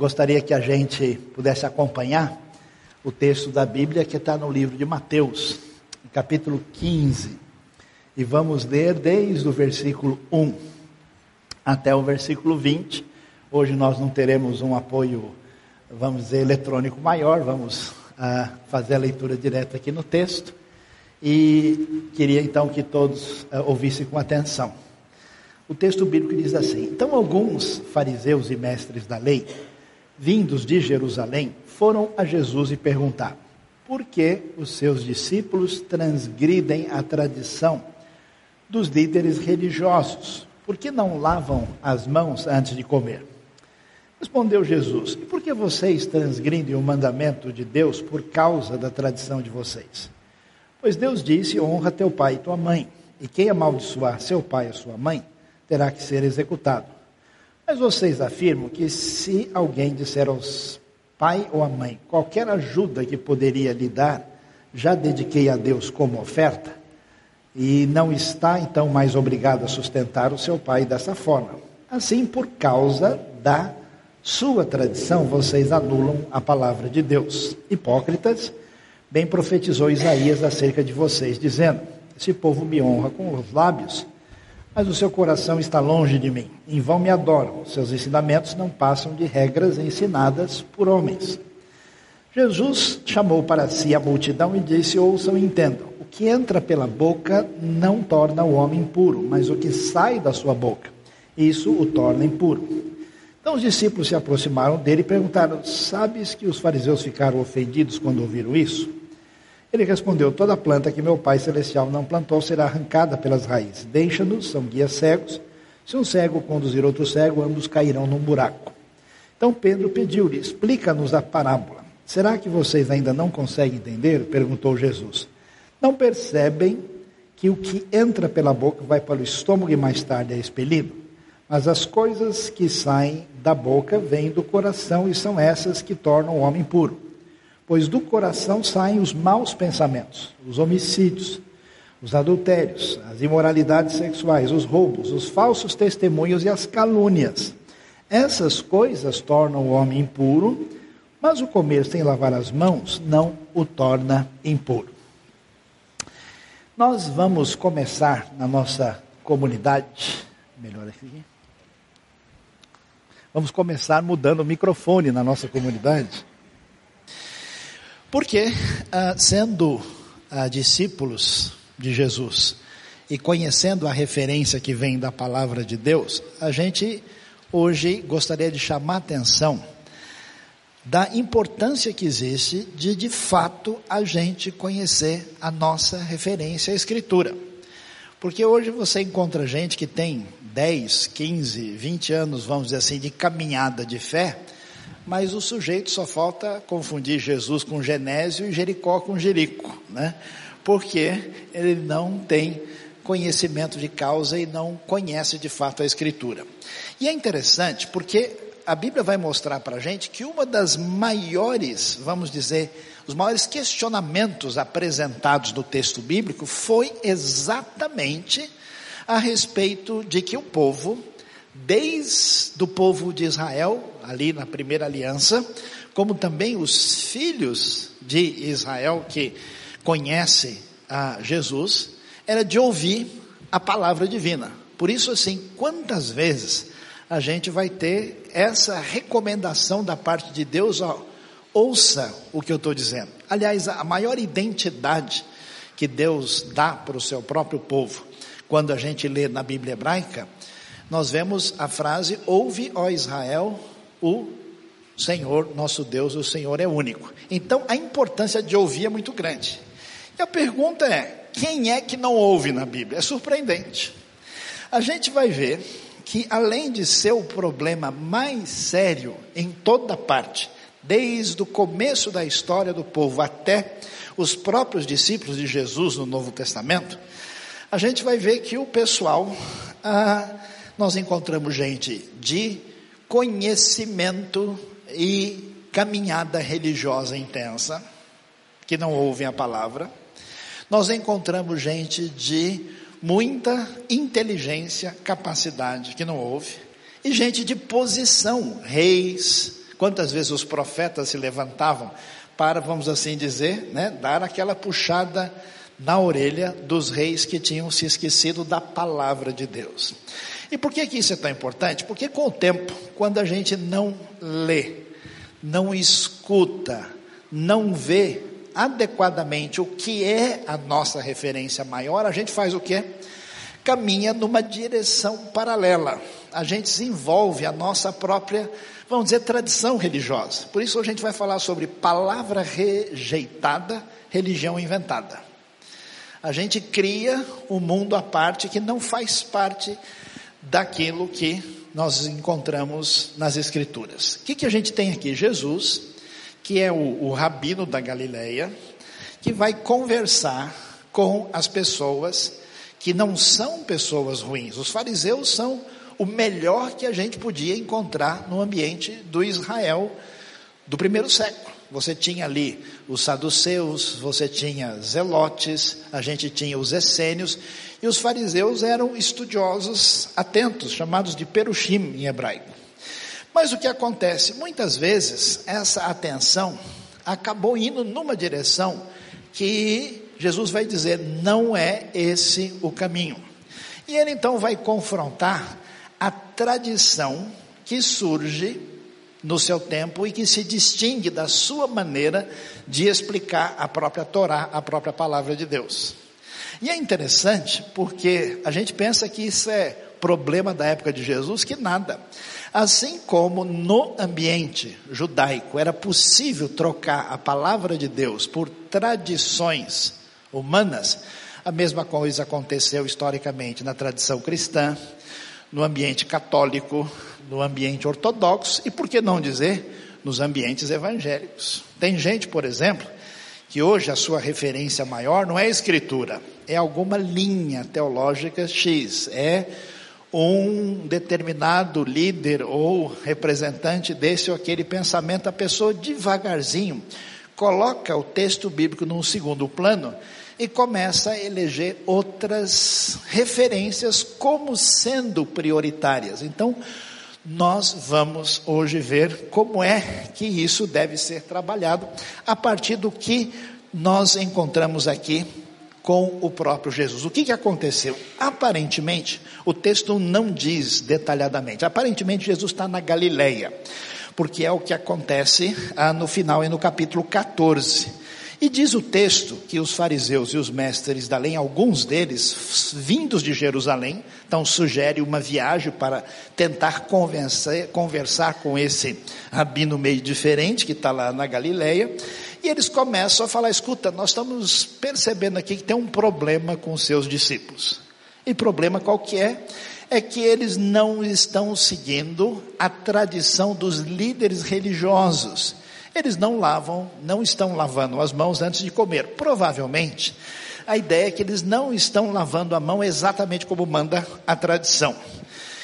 Gostaria que a gente pudesse acompanhar o texto da Bíblia que está no livro de Mateus, capítulo 15. E vamos ler desde o versículo 1 até o versículo 20. Hoje nós não teremos um apoio, vamos dizer, eletrônico maior, vamos ah, fazer a leitura direta aqui no texto. E queria então que todos ah, ouvissem com atenção. O texto bíblico diz assim: Então alguns fariseus e mestres da lei, vindos de Jerusalém, foram a Jesus e perguntaram: Por que os seus discípulos transgridem a tradição dos líderes religiosos? Por que não lavam as mãos antes de comer? Respondeu Jesus: E por que vocês transgridem o mandamento de Deus por causa da tradição de vocês? Pois Deus disse: Honra teu pai e tua mãe, e quem amaldiçoar seu pai e sua mãe, terá que ser executado. Mas vocês afirmam que se alguém disser aos pai ou à mãe, qualquer ajuda que poderia lhe dar, já dediquei a Deus como oferta, e não está então mais obrigado a sustentar o seu pai dessa forma. Assim, por causa da sua tradição, vocês anulam a palavra de Deus. Hipócritas, bem profetizou Isaías acerca de vocês, dizendo: Esse povo me honra com os lábios, mas o seu coração está longe de mim. Em vão me adoram. Seus ensinamentos não passam de regras ensinadas por homens. Jesus chamou para si a multidão e disse: Ouçam e entendam. O que entra pela boca não torna o homem impuro, mas o que sai da sua boca, isso o torna impuro. Então os discípulos se aproximaram dele e perguntaram: Sabes que os fariseus ficaram ofendidos quando ouviram isso? Ele respondeu: Toda planta que meu Pai Celestial não plantou será arrancada pelas raízes. Deixa-nos, são guias cegos. Se um cego conduzir outro cego, ambos cairão num buraco. Então Pedro pediu-lhe: Explica-nos a parábola. Será que vocês ainda não conseguem entender? perguntou Jesus. Não percebem que o que entra pela boca vai para o estômago e mais tarde é expelido? Mas as coisas que saem da boca vêm do coração e são essas que tornam o homem puro pois do coração saem os maus pensamentos, os homicídios, os adultérios, as imoralidades sexuais, os roubos, os falsos testemunhos e as calúnias. Essas coisas tornam o homem impuro, mas o comer sem lavar as mãos não o torna impuro. Nós vamos começar na nossa comunidade, melhor aqui. Vamos começar mudando o microfone na nossa comunidade. Porque, ah, sendo ah, discípulos de Jesus e conhecendo a referência que vem da palavra de Deus, a gente hoje gostaria de chamar a atenção da importância que existe de, de fato, a gente conhecer a nossa referência à Escritura. Porque hoje você encontra gente que tem 10, 15, 20 anos, vamos dizer assim, de caminhada de fé, mas o sujeito só falta confundir Jesus com Genésio e Jericó com Jerico, né? Porque ele não tem conhecimento de causa e não conhece de fato a Escritura. E é interessante porque a Bíblia vai mostrar para a gente que uma das maiores, vamos dizer, os maiores questionamentos apresentados no texto bíblico foi exatamente a respeito de que o povo desde o povo de Israel, ali na primeira aliança, como também os filhos de Israel que conhecem a Jesus, era de ouvir a palavra divina. Por isso, assim, quantas vezes a gente vai ter essa recomendação da parte de Deus, ó, ouça o que eu estou dizendo. Aliás, a maior identidade que Deus dá para o seu próprio povo, quando a gente lê na Bíblia hebraica, nós vemos a frase: Ouve, ó Israel, o Senhor, nosso Deus, o Senhor é único. Então a importância de ouvir é muito grande. E a pergunta é: quem é que não ouve na Bíblia? É surpreendente. A gente vai ver que, além de ser o problema mais sério em toda parte, desde o começo da história do povo até os próprios discípulos de Jesus no Novo Testamento, a gente vai ver que o pessoal ah, nós encontramos gente de conhecimento e caminhada religiosa intensa, que não ouvem a palavra. Nós encontramos gente de muita inteligência, capacidade, que não ouve. e gente de posição, reis. Quantas vezes os profetas se levantavam para, vamos assim dizer, né, dar aquela puxada na orelha dos reis que tinham se esquecido da palavra de Deus. E por que, que isso é tão importante? Porque com o tempo, quando a gente não lê, não escuta, não vê adequadamente o que é a nossa referência maior, a gente faz o quê? Caminha numa direção paralela. A gente desenvolve a nossa própria, vamos dizer, tradição religiosa. Por isso a gente vai falar sobre palavra rejeitada, religião inventada. A gente cria um mundo à parte que não faz parte daquilo que nós encontramos nas Escrituras. O que, que a gente tem aqui? Jesus, que é o, o rabino da Galileia, que vai conversar com as pessoas que não são pessoas ruins. Os fariseus são o melhor que a gente podia encontrar no ambiente do Israel do primeiro século. Você tinha ali os saduceus, você tinha zelotes, a gente tinha os essênios, e os fariseus eram estudiosos atentos, chamados de perushim em hebraico. Mas o que acontece? Muitas vezes essa atenção acabou indo numa direção que Jesus vai dizer, não é esse o caminho. E ele então vai confrontar a tradição que surge no seu tempo e que se distingue da sua maneira de explicar a própria Torá, a própria palavra de Deus. E é interessante porque a gente pensa que isso é problema da época de Jesus, que nada. Assim como no ambiente judaico era possível trocar a palavra de Deus por tradições humanas, a mesma coisa aconteceu historicamente na tradição cristã, no ambiente católico, no ambiente ortodoxo e, por que não dizer, nos ambientes evangélicos. Tem gente, por exemplo, que hoje a sua referência maior não é a escritura, é alguma linha teológica X, é um determinado líder ou representante desse ou aquele pensamento, a pessoa devagarzinho coloca o texto bíblico num segundo plano e começa a eleger outras referências como sendo prioritárias. Então, nós vamos hoje ver como é que isso deve ser trabalhado a partir do que nós encontramos aqui com o próprio Jesus. O que, que aconteceu? Aparentemente, o texto não diz detalhadamente. Aparentemente, Jesus está na Galileia, porque é o que acontece ah, no final e no capítulo 14. E diz o texto que os fariseus e os mestres da lei, alguns deles vindos de Jerusalém, então sugere uma viagem para tentar convencer, conversar com esse rabino meio diferente que está lá na Galileia. E eles começam a falar: escuta, nós estamos percebendo aqui que tem um problema com seus discípulos. E problema qual que é? É que eles não estão seguindo a tradição dos líderes religiosos eles não lavam, não estão lavando as mãos antes de comer. Provavelmente, a ideia é que eles não estão lavando a mão exatamente como manda a tradição.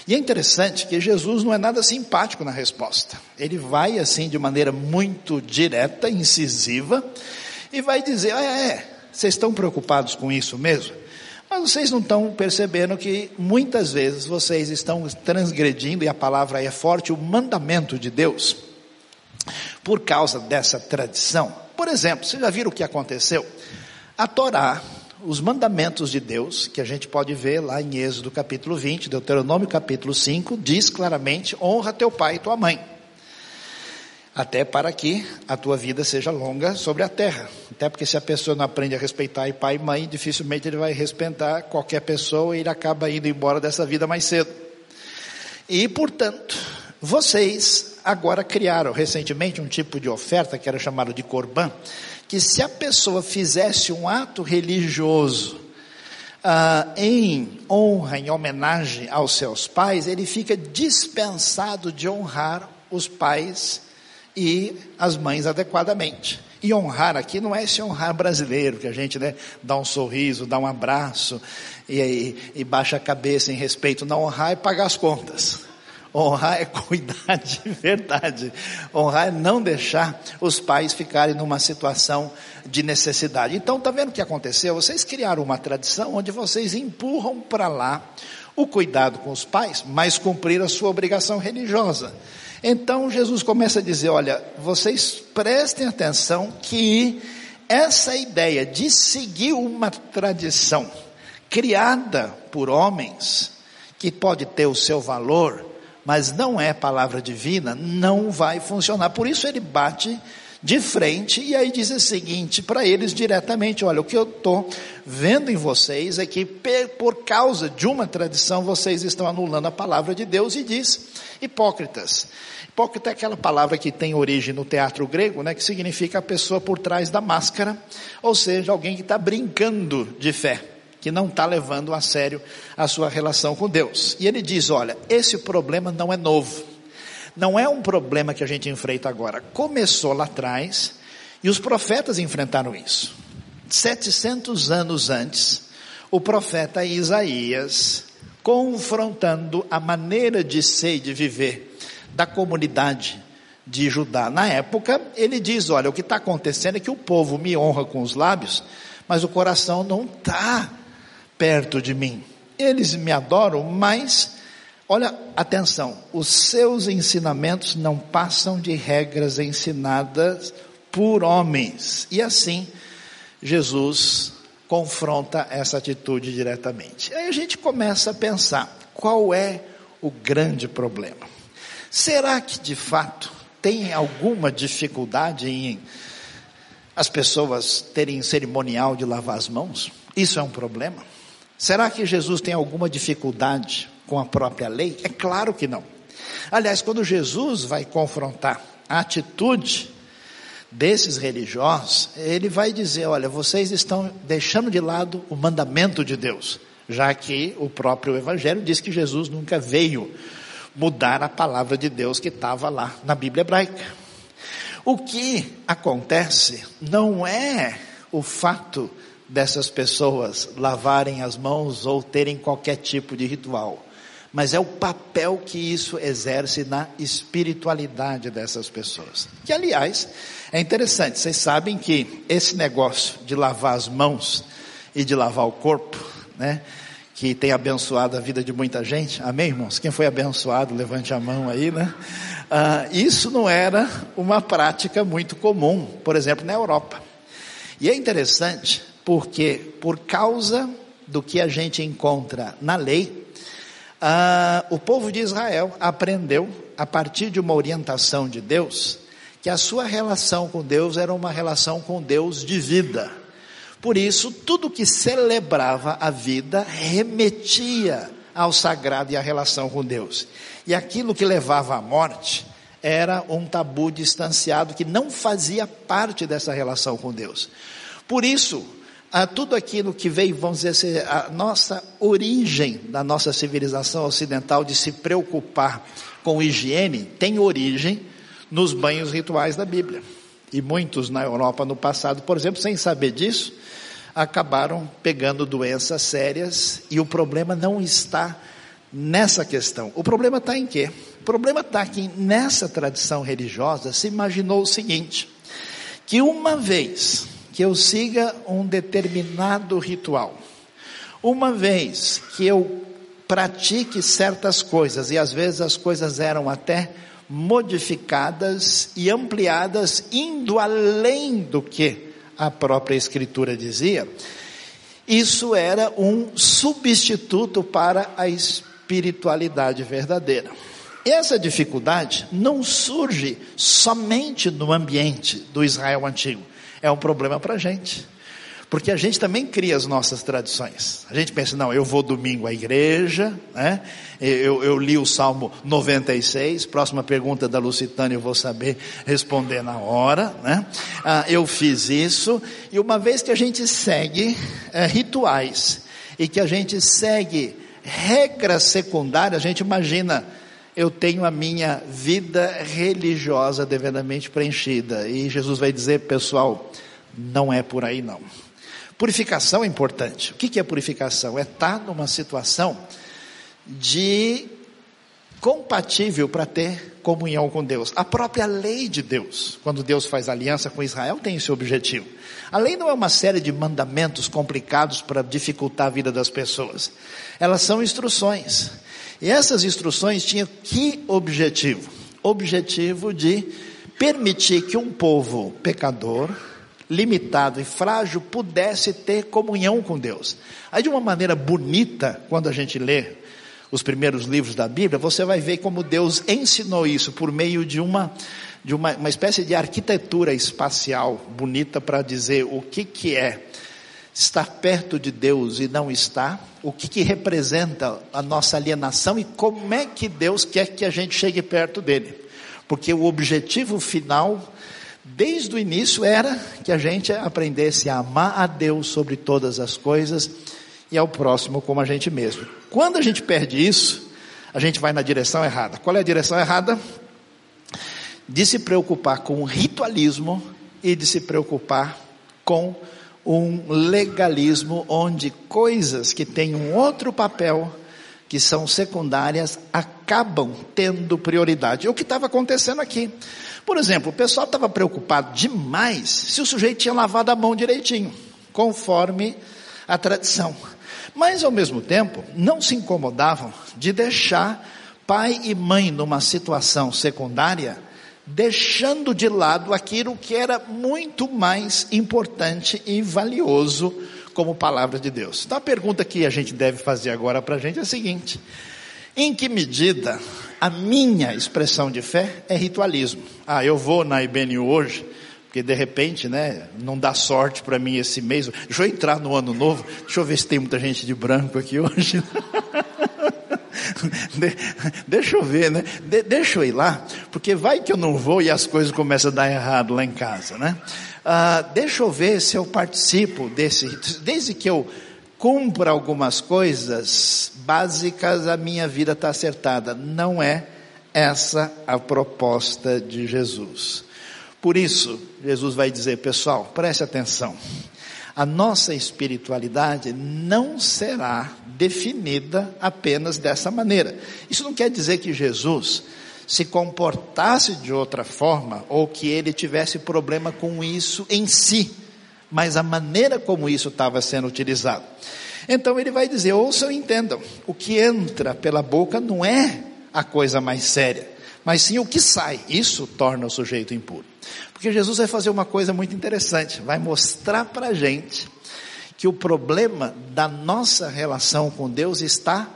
E é interessante que Jesus não é nada simpático na resposta. Ele vai assim de maneira muito direta, incisiva, e vai dizer: ah, é, vocês estão preocupados com isso mesmo? Mas vocês não estão percebendo que muitas vezes vocês estão transgredindo, e a palavra é forte, o mandamento de Deus por causa dessa tradição. Por exemplo, vocês já viram o que aconteceu? A Torá, os mandamentos de Deus, que a gente pode ver lá em Êxodo capítulo 20, Deuteronômio capítulo 5, diz claramente: honra teu pai e tua mãe. Até para que a tua vida seja longa sobre a terra. Até porque se a pessoa não aprende a respeitar pai e mãe, dificilmente ele vai respeitar qualquer pessoa e ele acaba indo embora dessa vida mais cedo. E, portanto, vocês agora criaram recentemente um tipo de oferta que era chamado de corban, que se a pessoa fizesse um ato religioso ah, em honra, em homenagem aos seus pais, ele fica dispensado de honrar os pais e as mães adequadamente. E honrar aqui não é esse honrar brasileiro, que a gente né, dá um sorriso, dá um abraço e, e, e baixa a cabeça em respeito. Não honrar é pagar as contas. Honrar é cuidar de verdade. Honrar é não deixar os pais ficarem numa situação de necessidade. Então, está vendo o que aconteceu? Vocês criaram uma tradição onde vocês empurram para lá o cuidado com os pais, mas cumprir a sua obrigação religiosa. Então Jesus começa a dizer: olha, vocês prestem atenção que essa ideia de seguir uma tradição criada por homens, que pode ter o seu valor, mas não é palavra divina, não vai funcionar. Por isso ele bate de frente e aí diz o seguinte para eles diretamente: olha, o que eu estou vendo em vocês é que por causa de uma tradição vocês estão anulando a palavra de Deus e diz hipócritas. Hipócrita é aquela palavra que tem origem no teatro grego, né, que significa a pessoa por trás da máscara, ou seja, alguém que está brincando de fé, que não está levando a sério a sua relação com Deus. E ele diz: olha, esse problema não é novo. Não é um problema que a gente enfrenta agora. Começou lá atrás e os profetas enfrentaram isso. 700 anos antes, o profeta Isaías, confrontando a maneira de ser e de viver da comunidade de Judá. Na época, ele diz: Olha, o que está acontecendo é que o povo me honra com os lábios, mas o coração não está perto de mim. Eles me adoram, mas Olha, atenção, os seus ensinamentos não passam de regras ensinadas por homens. E assim, Jesus confronta essa atitude diretamente. Aí a gente começa a pensar: qual é o grande problema? Será que de fato tem alguma dificuldade em as pessoas terem cerimonial de lavar as mãos? Isso é um problema? Será que Jesus tem alguma dificuldade com a própria lei? É claro que não. Aliás, quando Jesus vai confrontar a atitude desses religiosos, ele vai dizer: olha, vocês estão deixando de lado o mandamento de Deus, já que o próprio Evangelho diz que Jesus nunca veio mudar a palavra de Deus que estava lá na Bíblia hebraica. O que acontece não é o fato dessas pessoas lavarem as mãos ou terem qualquer tipo de ritual mas é o papel que isso exerce na espiritualidade dessas pessoas. Que, aliás, é interessante, vocês sabem que esse negócio de lavar as mãos e de lavar o corpo, né? Que tem abençoado a vida de muita gente, amém, irmãos? Quem foi abençoado, levante a mão aí, né? Ah, isso não era uma prática muito comum, por exemplo, na Europa. E é interessante porque, por causa do que a gente encontra na lei, ah, o povo de Israel aprendeu, a partir de uma orientação de Deus, que a sua relação com Deus era uma relação com Deus de vida. Por isso, tudo que celebrava a vida remetia ao sagrado e à relação com Deus. E aquilo que levava à morte era um tabu distanciado que não fazia parte dessa relação com Deus. Por isso, a tudo aquilo que veio, vamos dizer assim, a nossa origem da nossa civilização ocidental de se preocupar com higiene tem origem nos banhos rituais da Bíblia. E muitos na Europa no passado, por exemplo, sem saber disso, acabaram pegando doenças sérias e o problema não está nessa questão. O problema está em quê? O problema está que nessa tradição religiosa se imaginou o seguinte: que uma vez que eu siga um determinado ritual. Uma vez que eu pratique certas coisas, e às vezes as coisas eram até modificadas e ampliadas, indo além do que a própria Escritura dizia, isso era um substituto para a espiritualidade verdadeira. Essa dificuldade não surge somente no ambiente do Israel antigo é um problema para a gente. Porque a gente também cria as nossas tradições. A gente pensa, não, eu vou domingo à igreja, né? eu, eu li o Salmo 96, próxima pergunta da Lucitânia eu vou saber responder na hora. Né? Ah, eu fiz isso, e uma vez que a gente segue é, rituais, e que a gente segue regras secundárias, a gente imagina, eu tenho a minha vida religiosa devidamente preenchida. E Jesus vai dizer, pessoal, não é por aí não. Purificação é importante. O que é purificação? É estar numa situação de compatível para ter comunhão com Deus. A própria lei de Deus, quando Deus faz aliança com Israel, tem esse objetivo. A lei não é uma série de mandamentos complicados para dificultar a vida das pessoas. Elas são instruções. E essas instruções tinham que objetivo? Objetivo de permitir que um povo pecador, limitado e frágil, pudesse ter comunhão com Deus. Aí, de uma maneira bonita, quando a gente lê os primeiros livros da Bíblia, você vai ver como Deus ensinou isso por meio de uma, de uma, uma espécie de arquitetura espacial bonita para dizer o que, que é estar perto de Deus e não estar, o que, que representa a nossa alienação e como é que Deus quer que a gente chegue perto dele. Porque o objetivo final, desde o início, era que a gente aprendesse a amar a Deus sobre todas as coisas e ao próximo como a gente mesmo. Quando a gente perde isso, a gente vai na direção errada. Qual é a direção errada? De se preocupar com o ritualismo e de se preocupar com um legalismo onde coisas que têm um outro papel, que são secundárias, acabam tendo prioridade. É o que estava acontecendo aqui. Por exemplo, o pessoal estava preocupado demais se o sujeito tinha lavado a mão direitinho, conforme a tradição. Mas, ao mesmo tempo, não se incomodavam de deixar pai e mãe numa situação secundária deixando de lado aquilo que era muito mais importante e valioso como palavra de Deus. Então a pergunta que a gente deve fazer agora para a gente é a seguinte: em que medida a minha expressão de fé é ritualismo? Ah, eu vou na IBNU hoje, porque de repente, né, não dá sorte para mim esse mês. Deixa eu entrar no ano novo, deixa eu ver se tem muita gente de branco aqui hoje. de, deixa eu ver, né? De, deixa eu ir lá, porque vai que eu não vou e as coisas começam a dar errado lá em casa, né? Ah, deixa eu ver se eu participo desse, desde que eu cumpra algumas coisas básicas, a minha vida está acertada. Não é essa a proposta de Jesus. Por isso, Jesus vai dizer, pessoal, preste atenção. A nossa espiritualidade não será definida apenas dessa maneira. Isso não quer dizer que Jesus se comportasse de outra forma ou que ele tivesse problema com isso em si, mas a maneira como isso estava sendo utilizado. Então ele vai dizer: ouçam e entendam, o que entra pela boca não é a coisa mais séria, mas sim o que sai. Isso torna o sujeito impuro. Porque Jesus vai fazer uma coisa muito interessante, vai mostrar para a gente que o problema da nossa relação com Deus está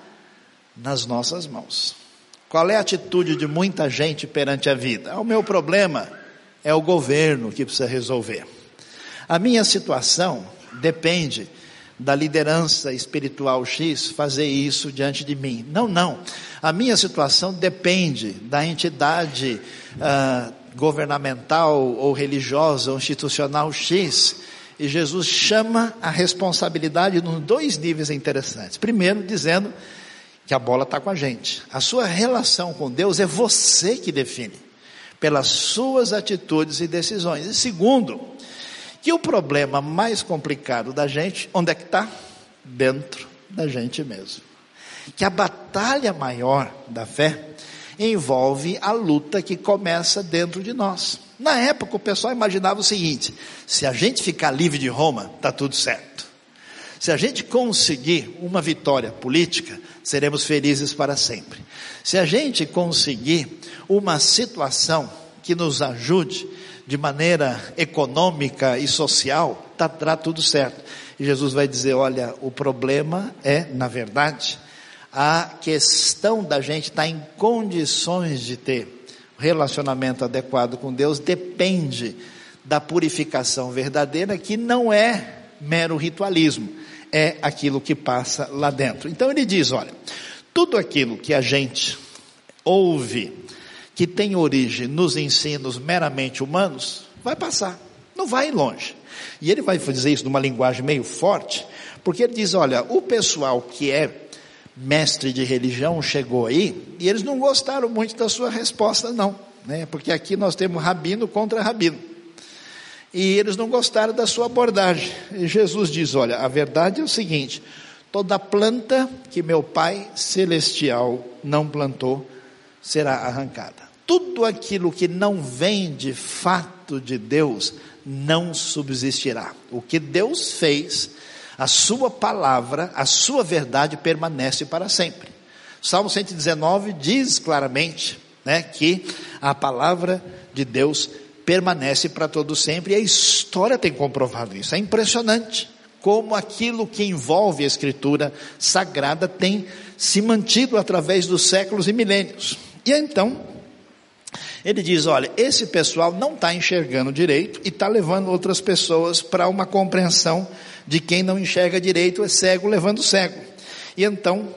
nas nossas mãos. Qual é a atitude de muita gente perante a vida? O meu problema é o governo que precisa resolver. A minha situação depende da liderança espiritual X fazer isso diante de mim. Não, não. A minha situação depende da entidade uh, governamental ou religiosa ou institucional X e Jesus chama a responsabilidade em dois níveis interessantes. Primeiro, dizendo que a bola está com a gente. A sua relação com Deus é você que define, pelas suas atitudes e decisões. E segundo, que o problema mais complicado da gente, onde é que está? Dentro da gente mesmo. Que a batalha maior da fé envolve a luta que começa dentro de nós. Na época, o pessoal imaginava o seguinte: se a gente ficar livre de Roma, está tudo certo. Se a gente conseguir uma vitória política, seremos felizes para sempre. Se a gente conseguir uma situação que nos ajude de maneira econômica e social, está tá tudo certo. E Jesus vai dizer: olha, o problema é, na verdade, a questão da gente estar tá em condições de ter relacionamento adequado com Deus depende da purificação verdadeira, que não é mero ritualismo, é aquilo que passa lá dentro. Então ele diz: olha, tudo aquilo que a gente ouve, que tem origem nos ensinos meramente humanos, vai passar, não vai longe. E ele vai dizer isso numa linguagem meio forte, porque ele diz: olha, o pessoal que é mestre de religião chegou aí e eles não gostaram muito da sua resposta, não, né? Porque aqui nós temos rabino contra rabino. E eles não gostaram da sua abordagem. E Jesus diz: Olha, a verdade é o seguinte: toda planta que meu Pai celestial não plantou será arrancada. tudo aquilo que não vem de fato de Deus não subsistirá. O que Deus fez, a sua palavra, a sua verdade permanece para sempre. Salmo 119 diz claramente, né, que a palavra de Deus permanece para todo sempre e a história tem comprovado isso. É impressionante como aquilo que envolve a escritura sagrada tem se mantido através dos séculos e milênios. E então, ele diz: olha, esse pessoal não está enxergando direito e está levando outras pessoas para uma compreensão de quem não enxerga direito é cego levando cego. E então,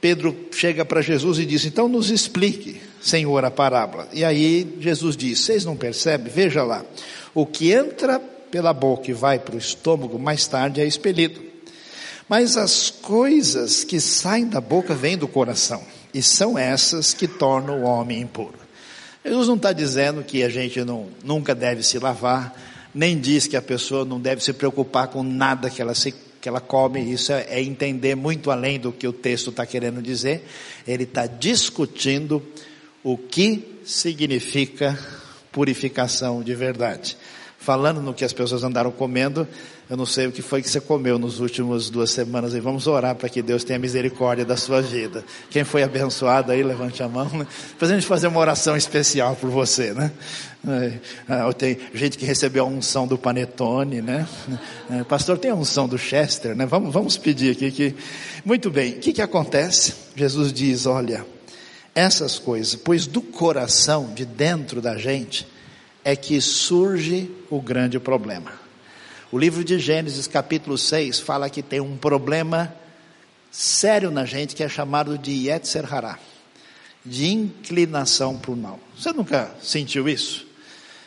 Pedro chega para Jesus e diz: então nos explique, Senhor, a parábola. E aí Jesus diz: vocês não percebem? Veja lá, o que entra pela boca e vai para o estômago, mais tarde é expelido. Mas as coisas que saem da boca vêm do coração, e são essas que tornam o homem impuro. Jesus não está dizendo que a gente não, nunca deve se lavar, nem diz que a pessoa não deve se preocupar com nada que ela, se, que ela come, isso é, é entender muito além do que o texto está querendo dizer. Ele está discutindo o que significa purificação de verdade falando no que as pessoas andaram comendo, eu não sei o que foi que você comeu nos últimos duas semanas e vamos orar para que Deus tenha misericórdia da sua vida. Quem foi abençoado aí, levante a mão. Né? Depois a gente fazer uma oração especial por você, né? É, ah, tem gente que recebeu a unção do panetone, né? É, pastor, tem a unção do Chester, né? Vamos, vamos pedir aqui que... Muito bem, o que que acontece? Jesus diz, olha, essas coisas, pois do coração, de dentro da gente, é que surge o grande problema. O livro de Gênesis, capítulo 6, fala que tem um problema sério na gente que é chamado de Yetzer Hará, de inclinação para o mal. Você nunca sentiu isso?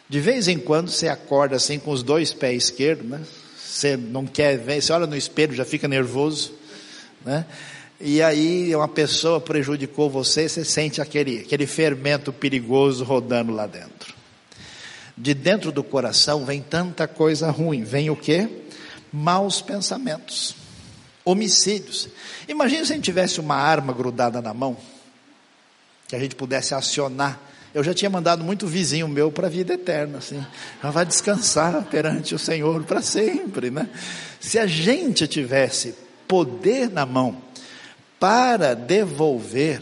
De vez em quando você acorda assim com os dois pés esquerdos, né? Você não quer ver, você olha no espelho, já fica nervoso, né? E aí uma pessoa prejudicou você, você sente aquele, aquele fermento perigoso rodando lá dentro de dentro do coração vem tanta coisa ruim. Vem o quê? Maus pensamentos, homicídios. Imagina se a gente tivesse uma arma grudada na mão, que a gente pudesse acionar. Eu já tinha mandado muito vizinho meu para a vida eterna, assim. Já vai descansar perante o Senhor para sempre, né? Se a gente tivesse poder na mão para devolver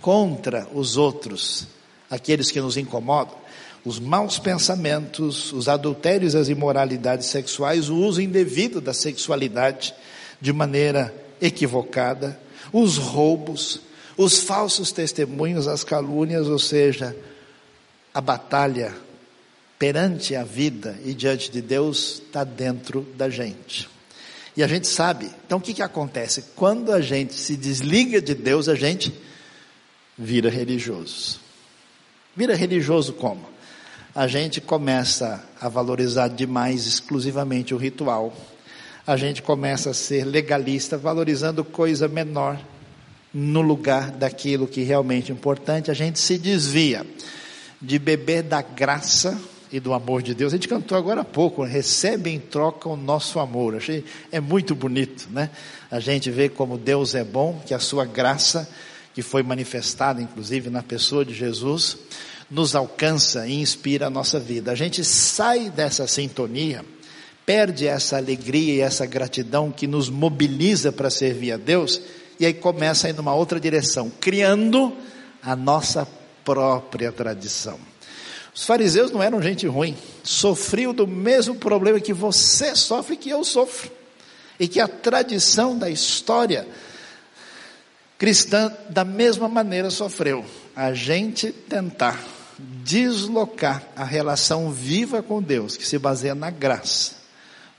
contra os outros aqueles que nos incomodam, os maus pensamentos, os adultérios, as imoralidades sexuais, o uso indevido da sexualidade de maneira equivocada, os roubos, os falsos testemunhos, as calúnias, ou seja, a batalha perante a vida e diante de Deus está dentro da gente. E a gente sabe, então o que, que acontece? Quando a gente se desliga de Deus, a gente vira religioso. Vira religioso como? A gente começa a valorizar demais exclusivamente o ritual. A gente começa a ser legalista, valorizando coisa menor no lugar daquilo que realmente é importante. A gente se desvia de beber da graça e do amor de Deus. A gente cantou agora há pouco, recebe em troca o nosso amor. Achei é muito bonito, né? A gente vê como Deus é bom, que a sua graça que foi manifestada inclusive na pessoa de Jesus, nos alcança e inspira a nossa vida. A gente sai dessa sintonia, perde essa alegria e essa gratidão que nos mobiliza para servir a Deus, e aí começa a ir numa outra direção, criando a nossa própria tradição. Os fariseus não eram gente ruim, sofriam do mesmo problema que você sofre que eu sofro, e que a tradição da história cristã da mesma maneira sofreu. A gente tentar deslocar a relação viva com Deus, que se baseia na graça,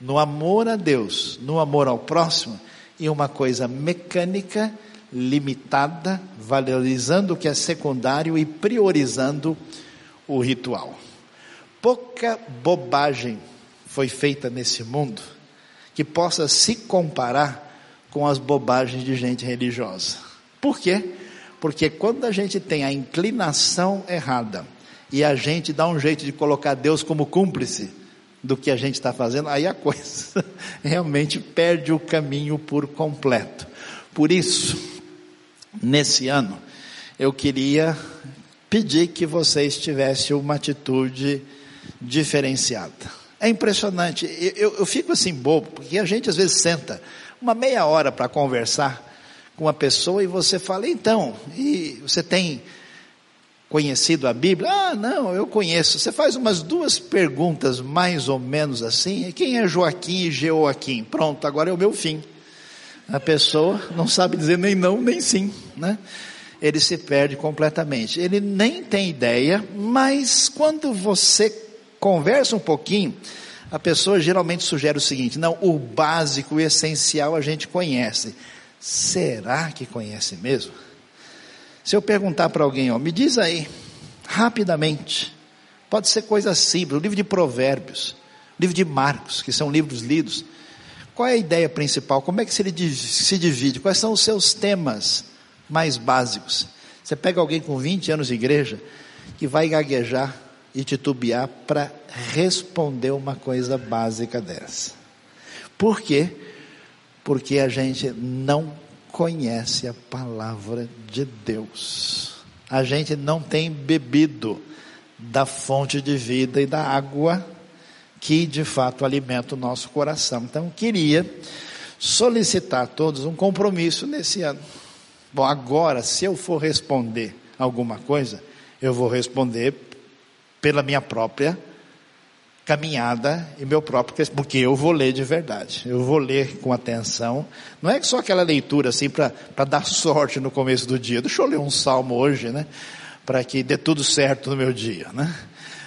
no amor a Deus, no amor ao próximo, e uma coisa mecânica, limitada, valorizando o que é secundário e priorizando o ritual. Pouca bobagem foi feita nesse mundo que possa se comparar com as bobagens de gente religiosa. Por quê? Porque quando a gente tem a inclinação errada e a gente dá um jeito de colocar Deus como cúmplice do que a gente está fazendo, aí a coisa realmente perde o caminho por completo. Por isso, nesse ano, eu queria pedir que vocês tivessem uma atitude diferenciada. É impressionante, eu, eu fico assim bobo, porque a gente às vezes senta uma meia hora para conversar com uma pessoa e você fala, então, e você tem conhecido a Bíblia? Ah, não, eu conheço. Você faz umas duas perguntas mais ou menos assim. Quem é Joaquim e Joaquim? Pronto, agora é o meu fim. A pessoa não sabe dizer nem não, nem sim, né? Ele se perde completamente. Ele nem tem ideia, mas quando você conversa um pouquinho, a pessoa geralmente sugere o seguinte: não, o básico, o essencial a gente conhece. Será que conhece mesmo? Se eu perguntar para alguém, ó, me diz aí, rapidamente, pode ser coisa simples, o livro de Provérbios, livro de Marcos, que são livros lidos, qual é a ideia principal? Como é que se, se divide? Quais são os seus temas mais básicos? Você pega alguém com 20 anos de igreja que vai gaguejar e titubear para responder uma coisa básica dessa. Por quê? Porque a gente não conhece a palavra de Deus. A gente não tem bebido da fonte de vida e da água que de fato alimenta o nosso coração. Então, queria solicitar a todos um compromisso nesse ano. Bom, agora, se eu for responder alguma coisa, eu vou responder pela minha própria caminhada e meu próprio, porque eu vou ler de verdade, eu vou ler com atenção, não é só aquela leitura assim para dar sorte no começo do dia, deixa eu ler um salmo hoje, né, para que dê tudo certo no meu dia, né,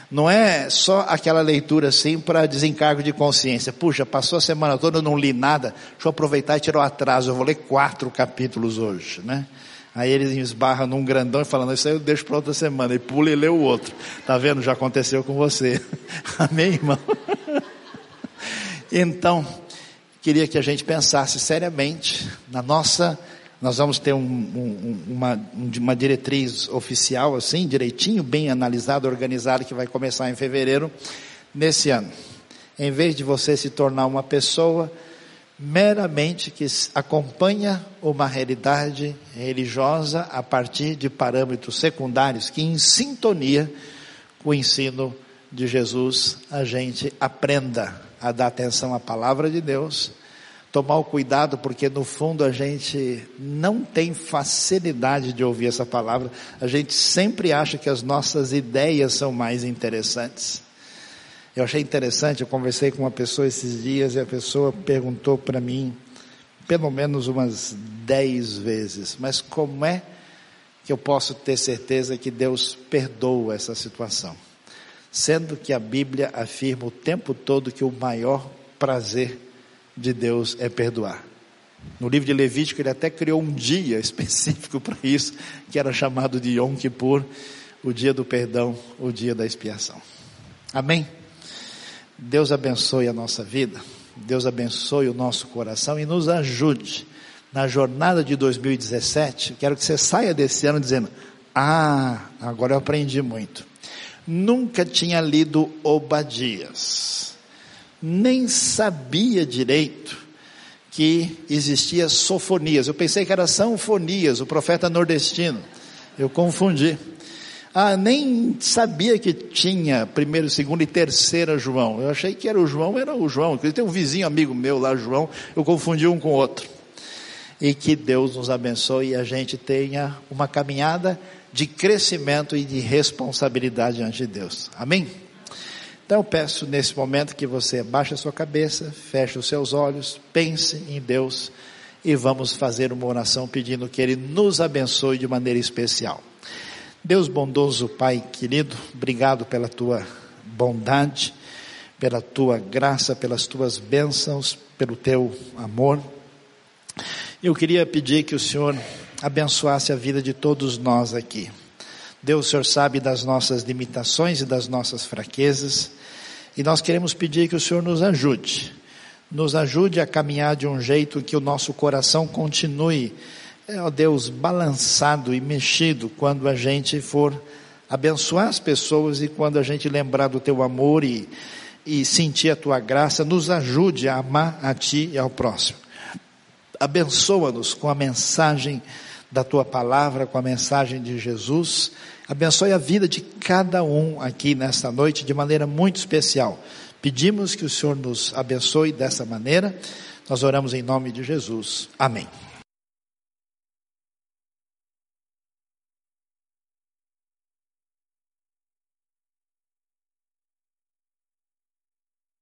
não é só aquela leitura assim para desencargo de consciência, puxa, passou a semana toda, eu não li nada, deixa eu aproveitar e tirar o atraso, eu vou ler quatro capítulos hoje, né, Aí ele esbarra num grandão e falando, isso aí eu deixo para outra semana. E pula e lê o outro. Tá vendo? Já aconteceu com você. Amém, irmão? então, queria que a gente pensasse seriamente na nossa. Nós vamos ter um, um, uma, uma diretriz oficial, assim, direitinho, bem analisada, organizada, que vai começar em fevereiro nesse ano. Em vez de você se tornar uma pessoa meramente que acompanha uma realidade religiosa a partir de parâmetros secundários que, em sintonia com o ensino de Jesus, a gente aprenda a dar atenção à palavra de Deus, tomar o cuidado, porque no fundo a gente não tem facilidade de ouvir essa palavra, a gente sempre acha que as nossas ideias são mais interessantes. Eu achei interessante, eu conversei com uma pessoa esses dias e a pessoa perguntou para mim, pelo menos umas dez vezes, mas como é que eu posso ter certeza que Deus perdoa essa situação? Sendo que a Bíblia afirma o tempo todo que o maior prazer de Deus é perdoar. No livro de Levítico, ele até criou um dia específico para isso, que era chamado de Yom Kippur, o dia do perdão, o dia da expiação. Amém? Deus abençoe a nossa vida, Deus abençoe o nosso coração e nos ajude na jornada de 2017. Quero que você saia desse ano dizendo: Ah, agora eu aprendi muito. Nunca tinha lido Obadias, nem sabia direito que existia sofonias. Eu pensei que era sanfonias, o profeta nordestino. Eu confundi. Ah, nem sabia que tinha primeiro, segundo e terceira João. Eu achei que era o João, era o João. Tem um vizinho amigo meu lá, João, eu confundi um com o outro. E que Deus nos abençoe e a gente tenha uma caminhada de crescimento e de responsabilidade diante de Deus. Amém? Então eu peço nesse momento que você baixe a sua cabeça, feche os seus olhos, pense em Deus e vamos fazer uma oração pedindo que Ele nos abençoe de maneira especial. Deus bondoso, Pai querido, obrigado pela tua bondade, pela tua graça, pelas tuas bênçãos, pelo teu amor. Eu queria pedir que o Senhor abençoasse a vida de todos nós aqui. Deus, o Senhor sabe das nossas limitações e das nossas fraquezas, e nós queremos pedir que o Senhor nos ajude, nos ajude a caminhar de um jeito que o nosso coração continue é, ó Deus, balançado e mexido quando a gente for abençoar as pessoas e quando a gente lembrar do teu amor e, e sentir a tua graça, nos ajude a amar a ti e ao próximo. Abençoa-nos com a mensagem da tua palavra, com a mensagem de Jesus. Abençoe a vida de cada um aqui nesta noite de maneira muito especial. Pedimos que o Senhor nos abençoe dessa maneira. Nós oramos em nome de Jesus. Amém.